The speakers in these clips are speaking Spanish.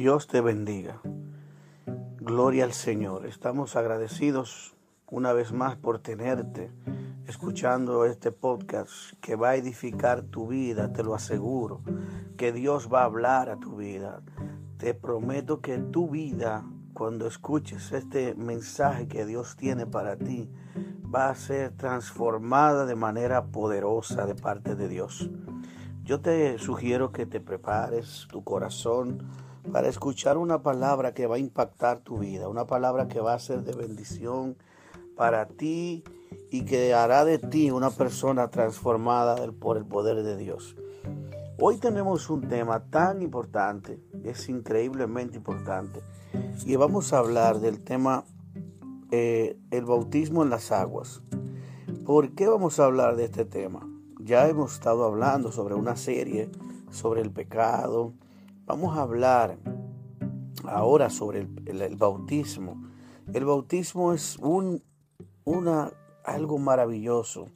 Dios te bendiga. Gloria al Señor. Estamos agradecidos una vez más por tenerte escuchando este podcast que va a edificar tu vida, te lo aseguro, que Dios va a hablar a tu vida. Te prometo que tu vida, cuando escuches este mensaje que Dios tiene para ti, va a ser transformada de manera poderosa de parte de Dios. Yo te sugiero que te prepares tu corazón para escuchar una palabra que va a impactar tu vida, una palabra que va a ser de bendición para ti y que hará de ti una persona transformada por el poder de Dios. Hoy tenemos un tema tan importante, es increíblemente importante, y vamos a hablar del tema eh, el bautismo en las aguas. ¿Por qué vamos a hablar de este tema? Ya hemos estado hablando sobre una serie sobre el pecado, Vamos a hablar ahora sobre el, bautismo. El bautismo es un, una, algo maravilloso.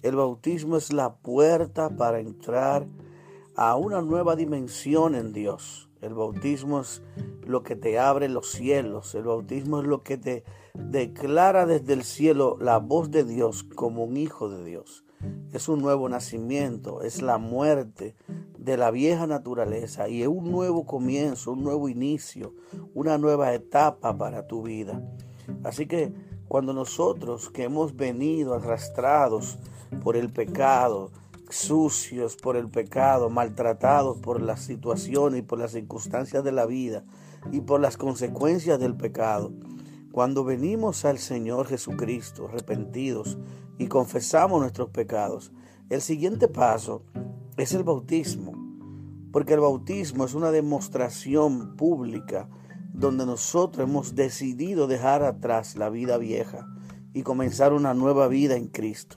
El bautismo es la puerta para entrar a una nueva dimensión en Dios. El bautismo es lo que te abre los cielos. El bautismo es lo que te declara desde el cielo la voz de Dios como un hijo de Dios. Es un nuevo nacimiento, es la muerte de la vieja naturaleza y es un nuevo comienzo, un nuevo inicio, una nueva etapa para tu vida. Así que cuando nosotros que hemos venido arrastrados por el pecado, sucios por el pecado, maltratados por las situaciones y por las circunstancias de la vida y por las consecuencias del pecado, cuando venimos al Señor Jesucristo arrepentidos y confesamos nuestros pecados, el siguiente paso es el bautismo, porque el bautismo es una demostración pública donde nosotros hemos decidido dejar atrás la vida vieja y comenzar una nueva vida en Cristo.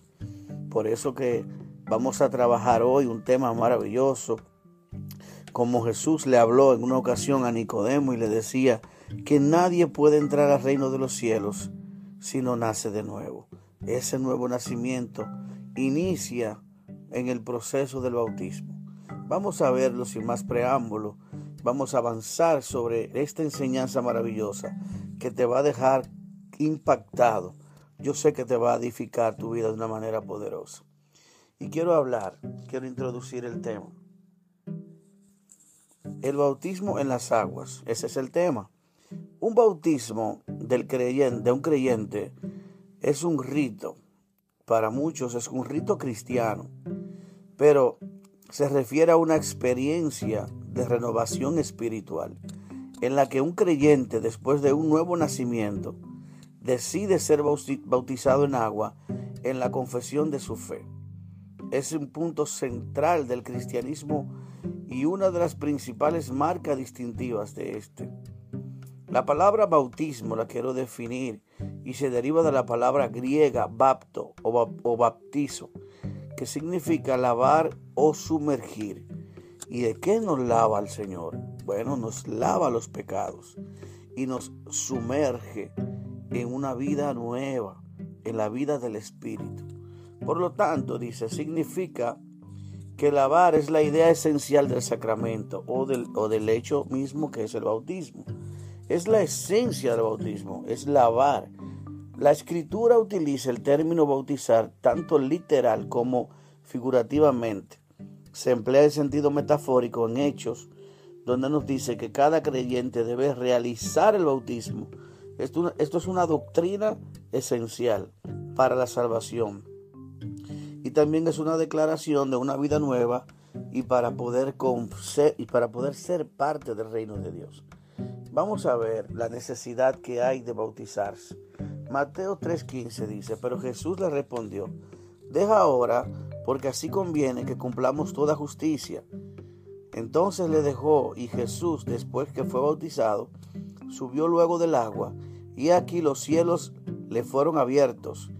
Por eso que vamos a trabajar hoy un tema maravilloso, como Jesús le habló en una ocasión a Nicodemo y le decía que nadie puede entrar al reino de los cielos si no nace de nuevo. Ese nuevo nacimiento inicia en el proceso del bautismo. Vamos a verlo sin más preámbulo. Vamos a avanzar sobre esta enseñanza maravillosa que te va a dejar impactado. Yo sé que te va a edificar tu vida de una manera poderosa. Y quiero hablar, quiero introducir el tema. El bautismo en las aguas, ese es el tema. Un bautismo del creyente, de un creyente es un rito. Para muchos es un rito cristiano pero se refiere a una experiencia de renovación espiritual en la que un creyente después de un nuevo nacimiento decide ser bautizado en agua en la confesión de su fe. Es un punto central del cristianismo y una de las principales marcas distintivas de este. La palabra bautismo la quiero definir y se deriva de la palabra griega bapto o, baptizo, que significa lavar o sumergir. ¿Y de qué nos lava el Señor? Bueno, nos lava los pecados y nos sumerge en una vida nueva, en la vida del Espíritu. Por lo tanto, dice, significa que lavar es la idea esencial del sacramento o del, o del hecho mismo que es el bautismo. Es la esencia del bautismo, es lavar, la escritura utiliza el término bautizar tanto literal como figurativamente. Se emplea el sentido metafórico en hechos, donde nos dice que cada creyente debe realizar el bautismo. Esto, es una doctrina esencial para la salvación. Y también es una declaración de una vida nueva y para poder, y para poder ser parte del reino de Dios. Vamos a ver la necesidad que hay de bautizarse. Mateo 3:15 dice, pero Jesús le respondió, deja ahora, porque así conviene que cumplamos toda justicia. Entonces le dejó y Jesús, después que fue bautizado, subió luego del agua, y aquí los cielos le fueron abiertos,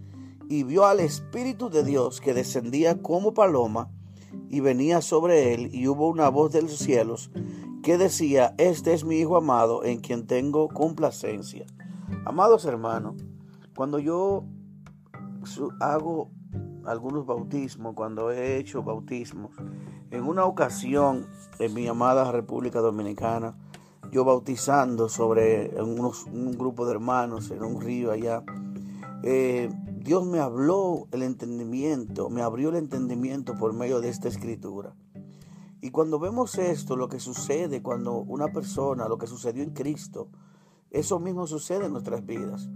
y vio al Espíritu de Dios que descendía como paloma y venía sobre él, y hubo una voz de los cielos que decía, este es mi Hijo amado en quien tengo complacencia. Amados hermanos, cuando yo hago algunos bautismos, cuando he hecho bautismos, en una ocasión en mi amada República Dominicana, yo bautizando sobre un grupo de hermanos en un río allá, eh, Dios me habló el entendimiento, me abrió el entendimiento por medio de esta escritura. Y cuando vemos esto, lo que sucede cuando una persona, lo que sucedió en Cristo, eso mismo sucede en nuestras vidas.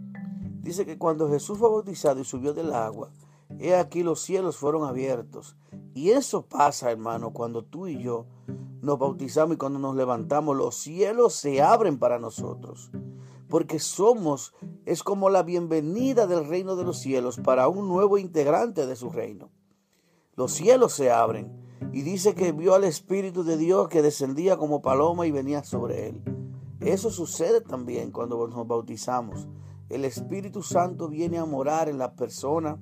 Dice que cuando Jesús fue bautizado y subió del agua, he aquí los cielos fueron abiertos. Y eso pasa, hermano, cuando tú y yo nos bautizamos y cuando nos levantamos, los cielos se abren para nosotros. Porque somos, es como la bienvenida del reino de los cielos para un nuevo integrante de su reino. Los cielos se abren y dice que vio al Espíritu de Dios que descendía como paloma y venía sobre él. Eso sucede también cuando nos bautizamos. El Espíritu Santo viene a morar en la persona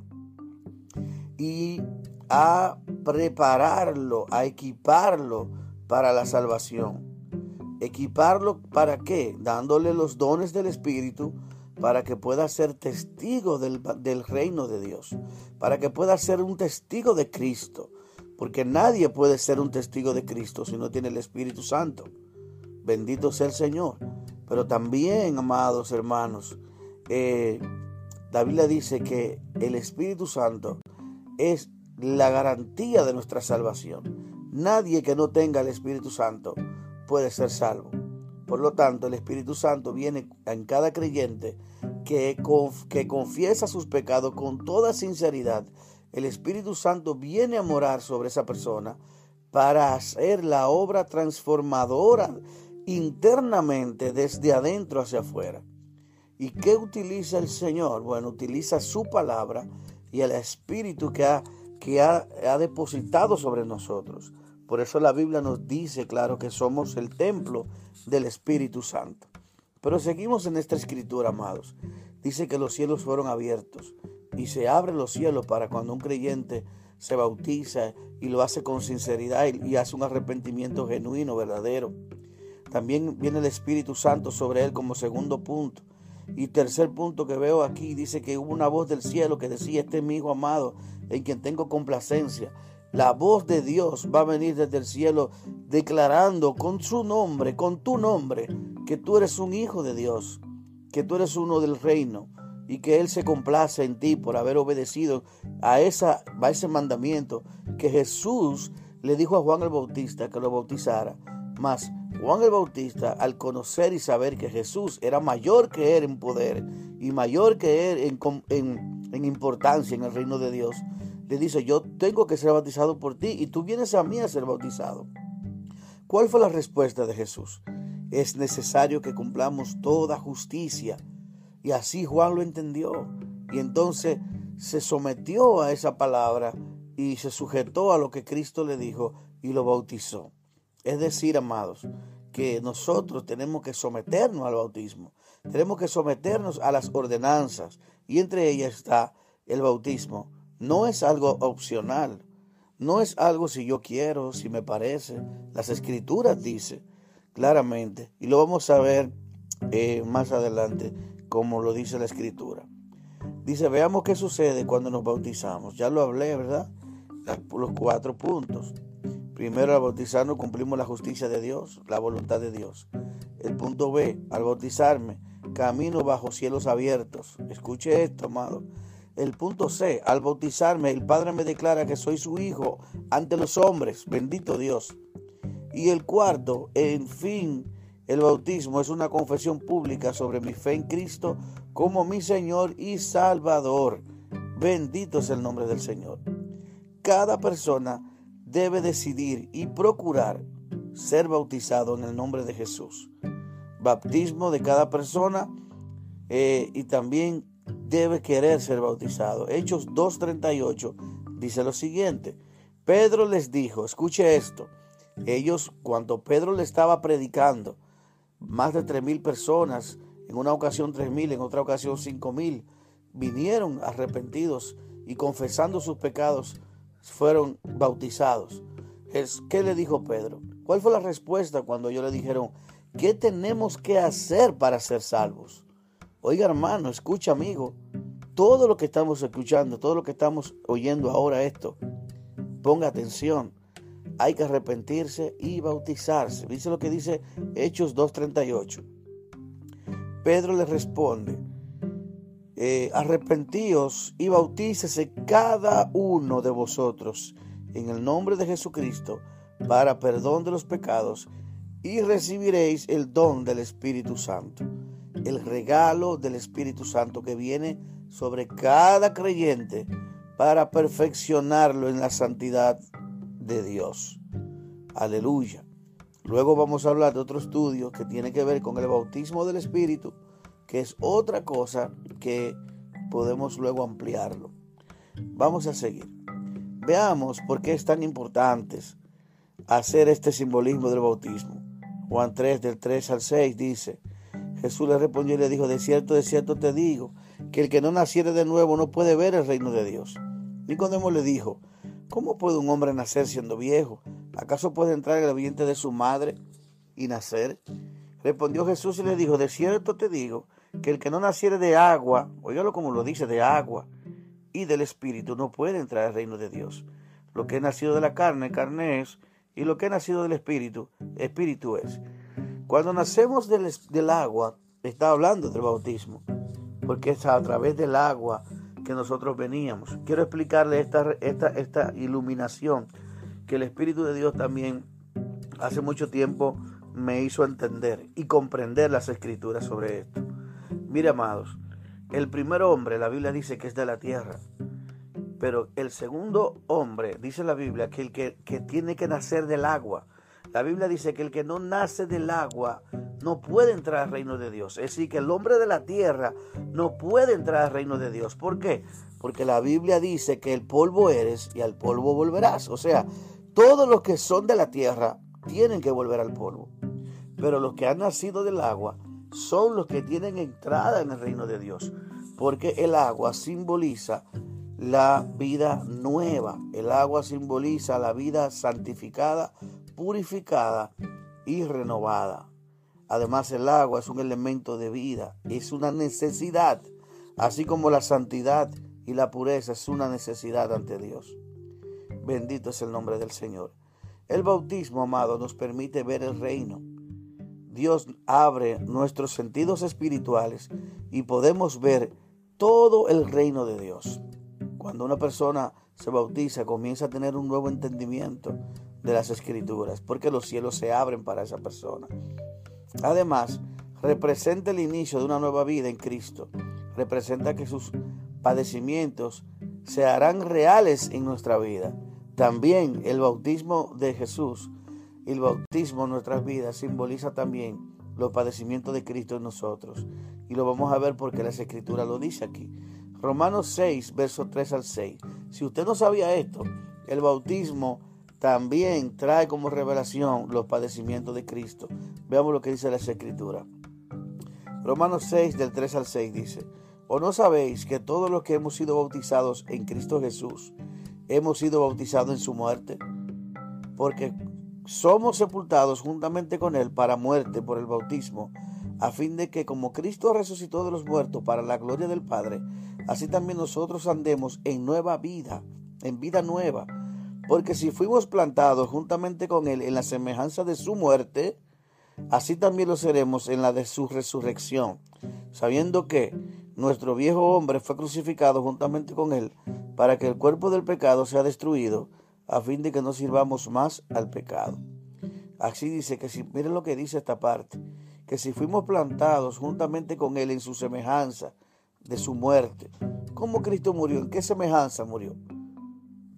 y a prepararlo, a equiparlo para la salvación. Equiparlo para qué? Dándole los dones del Espíritu para que pueda ser testigo del, del, reino de Dios, para que pueda ser un testigo de Cristo, porque nadie puede ser un testigo de Cristo si no tiene el Espíritu Santo. Bendito sea el Señor. Pero también, amados hermanos, eh, dice que el Espíritu Santo es la garantía de nuestra salvación. Nadie que no tenga el Espíritu Santo puede ser salvo. Por lo tanto, el Espíritu Santo viene en cada creyente que confiesa sus pecados con toda sinceridad. El Espíritu Santo viene a morar sobre esa persona para hacer la obra transformadora internamente desde adentro hacia afuera. ¿Y qué utiliza el Señor? Bueno, utiliza su palabra y el Espíritu que ha, que ha, ha depositado sobre nosotros. Por eso la Biblia nos dice, claro, que somos el templo del Espíritu Santo. Pero seguimos en esta escritura, amados. Dice que los cielos fueron abiertos y se abren los cielos para cuando un creyente se bautiza y lo hace con sinceridad y, hace un arrepentimiento genuino, verdadero. También viene el Espíritu Santo sobre él como segundo punto. Y tercer punto que veo aquí dice que hubo una voz del cielo que decía, este es mi Hijo amado, en quien tengo complacencia. La voz de Dios va a venir desde el cielo declarando con su nombre, con tu nombre, que tú eres un hijo de Dios, que tú eres uno del reino y que Él se complace en ti por haber obedecido a, esa, a ese mandamiento que Jesús le dijo a Juan el Bautista que lo bautizara. Mas Juan el Bautista, al conocer y saber que Jesús era mayor que él en poder y mayor que él en, importancia en el reino de Dios, le dice, yo tengo que ser bautizado por ti y tú vienes a mí a ser bautizado. ¿Cuál fue la respuesta de Jesús? Es necesario que cumplamos toda justicia. Y así Juan lo entendió. Y entonces se sometió a esa palabra y se sujetó a lo que Cristo le dijo y lo bautizó. Es decir, amados, que nosotros tenemos que someternos al bautismo, tenemos que someternos a las ordenanzas y entre ellas está el bautismo. No es algo opcional, no es algo si yo quiero, si me parece. Las escrituras dicen claramente y lo vamos a ver eh, más adelante como lo dice la escritura. Dice, veamos qué sucede cuando nos bautizamos. Ya lo hablé, ¿verdad? Los cuatro puntos. Primero, al bautizarnos cumplimos la justicia de Dios, la voluntad de Dios. El punto B, al bautizarme, camino bajo cielos abiertos. Escuche esto, amado. El punto C, al bautizarme, el Padre me declara que soy su hijo ante los hombres. Bendito Dios. Y el cuarto, en fin, el bautismo es una confesión pública sobre mi fe en Cristo como mi Señor y Salvador. Bendito es el nombre del Señor. Cada persona debe decidir y procurar ser bautizado en el nombre de Jesús. Bautismo de cada persona eh, y también debe querer ser bautizado. Hechos 2.38 dice lo siguiente. Pedro les dijo, escuche esto, ellos cuando Pedro le estaba predicando, más de tres mil personas, en una ocasión tres mil, en otra ocasión cinco mil, vinieron arrepentidos y confesando sus pecados fueron bautizados. ¿Qué le dijo Pedro? ¿Cuál fue la respuesta cuando ellos le dijeron, ¿qué tenemos que hacer para ser salvos? Oiga hermano, escucha amigo, todo lo que estamos escuchando, todo lo que estamos oyendo ahora esto, ponga atención. Hay que arrepentirse y bautizarse. Dice lo que dice Hechos 2.38. Pedro le responde, eh, arrepentíos y bautícese cada uno de vosotros en el nombre de Jesucristo para perdón de los pecados y recibiréis el don del Espíritu Santo, el regalo del Espíritu Santo que viene sobre cada creyente para perfeccionarlo en la santidad de Dios. Aleluya. Luego vamos a hablar de otro estudio que tiene que ver con el bautismo del Espíritu, que es otra cosa que podemos luego ampliarlo. Vamos a seguir. Veamos por qué es tan importante hacer este simbolismo del bautismo. Juan 3, del 3 al 6 dice, Jesús le respondió y le dijo, de cierto, de cierto te digo, que el que no naciere de nuevo no puede ver el reino de Dios. Nicodemo le dijo, ¿cómo puede un hombre nacer siendo viejo? ¿Acaso puede entrar en el vientre de su madre y nacer? Respondió Jesús y le dijo, de cierto te digo, que el que no naciere de agua, oígalo como lo dice, de agua y del Espíritu, no puede entrar al reino de Dios. Lo que es nacido de la carne, carne es, y lo que es nacido del Espíritu, Espíritu es. Cuando nacemos del, del agua, está hablando del bautismo, porque es a través del agua que nosotros veníamos. Quiero explicarle esta, esta, esta iluminación que el Espíritu de Dios también hace mucho tiempo me hizo entender y comprender las escrituras sobre esto. Mire, amados, el primer hombre, la Biblia dice que es de la tierra, pero el segundo hombre, dice la Biblia, que el que, que tiene que nacer del agua. La Biblia dice que el que no nace del agua no puede entrar al reino de Dios. Es decir, que el hombre de la tierra no puede entrar al reino de Dios. ¿Por qué? Porque la Biblia dice que el polvo eres y al polvo volverás. O sea, todos los que son de la tierra tienen que volver al polvo. Pero los que han nacido del agua son los que tienen entrada en el reino de Dios, porque el agua simboliza la vida nueva, el agua simboliza la vida santificada, purificada y renovada. Además el agua es un elemento de vida, es una necesidad, así como la santidad y la pureza es una necesidad ante Dios. Bendito es el nombre del Señor. El bautismo, amado, nos permite ver el reino Dios abre nuestros sentidos espirituales y podemos ver todo el reino de Dios. Cuando una persona se bautiza, comienza a tener un nuevo entendimiento de las escrituras, porque los cielos se abren para esa persona. Además, representa el inicio de una nueva vida en Cristo. Representa que sus padecimientos se harán reales en nuestra vida. También el bautismo de Jesús el bautismo en nuestras vidas simboliza también los padecimientos de Cristo en nosotros. Y lo vamos a ver porque la escritura lo dice aquí. Romanos 6, versos 3 al 6. Si usted no sabía esto, el bautismo también trae como revelación los padecimientos de Cristo. Veamos lo que dice la escritura. Romanos 6, del 3 al 6 dice, ¿o no sabéis que todos los que hemos sido bautizados en Cristo Jesús, hemos sido bautizados en su muerte? Porque somos sepultados juntamente con Él para muerte por el bautismo, a fin de que como Cristo resucitó de los muertos para la gloria del Padre, así también nosotros andemos en nueva vida, en vida nueva. Porque si fuimos plantados juntamente con Él en la semejanza de su muerte, así también lo seremos en la de su resurrección, sabiendo que nuestro viejo hombre fue crucificado juntamente con Él, para que el cuerpo del pecado sea destruido, a fin de que no sirvamos más al pecado. Así dice que si, miren lo que dice esta parte, que si fuimos plantados juntamente con Él en su semejanza de su muerte, ¿cómo Cristo murió? ¿En qué semejanza murió?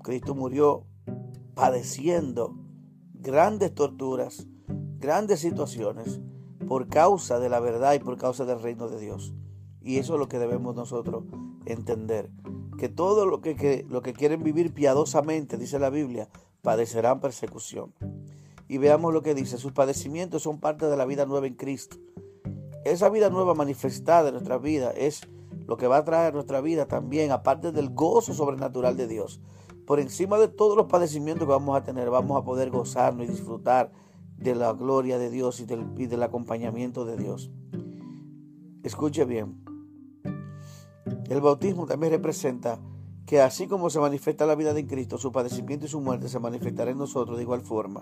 Cristo murió padeciendo grandes torturas, grandes situaciones por causa de la verdad y por causa del reino de Dios. Y eso es lo que debemos nosotros entender que todo lo que, lo que quieren vivir piadosamente, dice la Biblia, padecerán persecución. Y veamos lo que dice, sus padecimientos son parte de la vida nueva en Cristo. Esa vida nueva manifestada en nuestra vida es lo que va a traer a nuestra vida también, aparte del gozo sobrenatural de Dios. Por encima de todos los padecimientos que vamos a tener, vamos a poder gozarnos y disfrutar de la gloria de Dios y del, acompañamiento de Dios. Escuche bien, el bautismo también representa que así como se manifiesta la vida de Cristo, su padecimiento y su muerte se manifestará en nosotros de igual forma.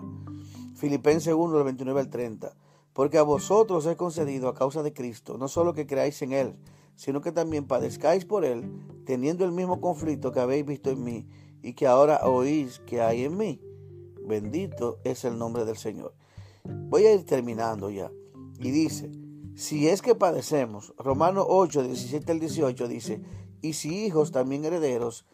Filipenses 1, del 29 al 30. Porque a vosotros es concedido a causa de Cristo, no solo que creáis en Él, sino que también padezcáis por Él, teniendo el mismo conflicto que habéis visto en mí y que ahora oís que hay en mí. Bendito es el nombre del Señor. Voy a ir terminando ya. Y dice, si es que padecemos, Romanos 8, 17 al 18 dice, y si hijos también herederos,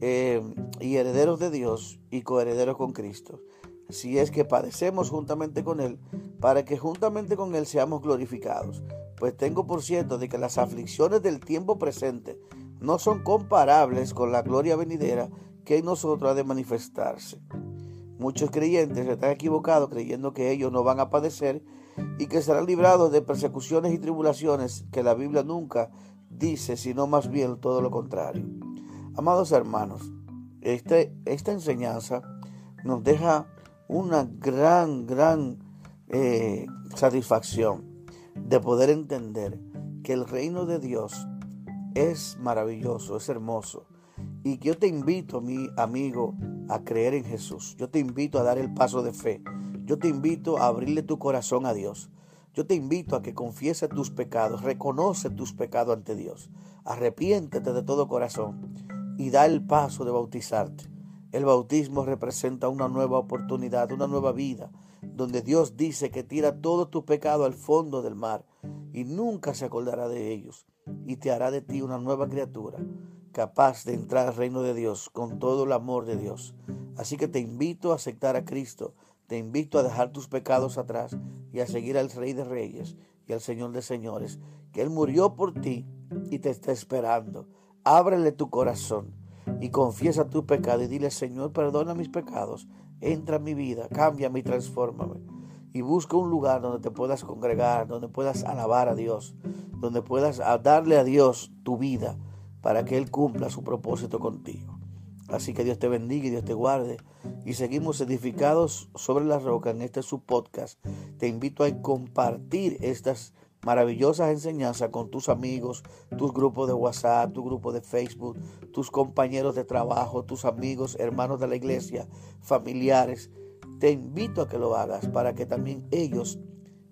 eh, y herederos de Dios y coherederos con Cristo, si es que padecemos juntamente con Él, para que juntamente con Él seamos glorificados. Pues tengo por cierto de que las aflicciones del tiempo presente no son comparables con la gloria venidera que en nosotros ha de manifestarse. Muchos creyentes están equivocados creyendo que ellos no van a padecer y que serán librados de persecuciones y tribulaciones que la Biblia nunca dice, sino más bien todo lo contrario. Amados hermanos, este, esta enseñanza nos deja una gran, gran eh, satisfacción de poder entender que el reino de Dios es maravilloso, es hermoso. Y yo te invito, mi amigo, a creer en Jesús. Yo te invito a dar el paso de fe. Yo te invito a abrirle tu corazón a Dios. Yo te invito a que confiese tus pecados, reconoce tus pecados ante Dios. Arrepiéntete de todo corazón y da el paso de bautizarte. El bautismo representa una nueva oportunidad, una nueva vida, donde Dios dice que tira todo tu pecado al fondo del mar y nunca se acordará de ellos y te hará de ti una nueva criatura, capaz de entrar al reino de Dios con todo el amor de Dios. Así que te invito a aceptar a Cristo, te invito a dejar tus pecados atrás y a seguir al Rey de Reyes y al Señor de Señores, que Él murió por ti y te está esperando. Ábrele tu corazón y confiesa tu pecado y dile, Señor, perdona mis pecados, entra en mi vida, cámbiame y transfórmame. Y busca un lugar donde te puedas congregar, donde puedas alabar a Dios, donde puedas darle a Dios tu vida para que Él cumpla su propósito contigo. Así que Dios te bendiga y Dios te guarde. Y seguimos edificados sobre la roca en este subpodcast. Te invito a compartir estas maravillosas enseñanzas con tus amigos, tus grupos de WhatsApp, tu grupo de Facebook, tus compañeros de trabajo, tus amigos, hermanos de la iglesia, familiares. Te invito a que lo hagas para que también ellos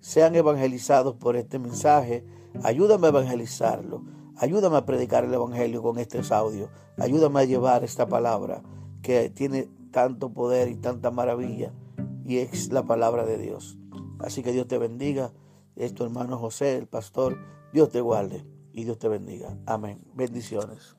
sean evangelizados por este mensaje. Ayúdame a evangelizarlo. Ayúdame a predicar el Evangelio con este audio. Ayúdame a llevar esta palabra que tiene tanto poder y tanta maravilla y es la palabra de Dios. Así que Dios te bendiga es tu hermano José, el pastor. Dios te guarde y Dios te bendiga. Amén. Bendiciones.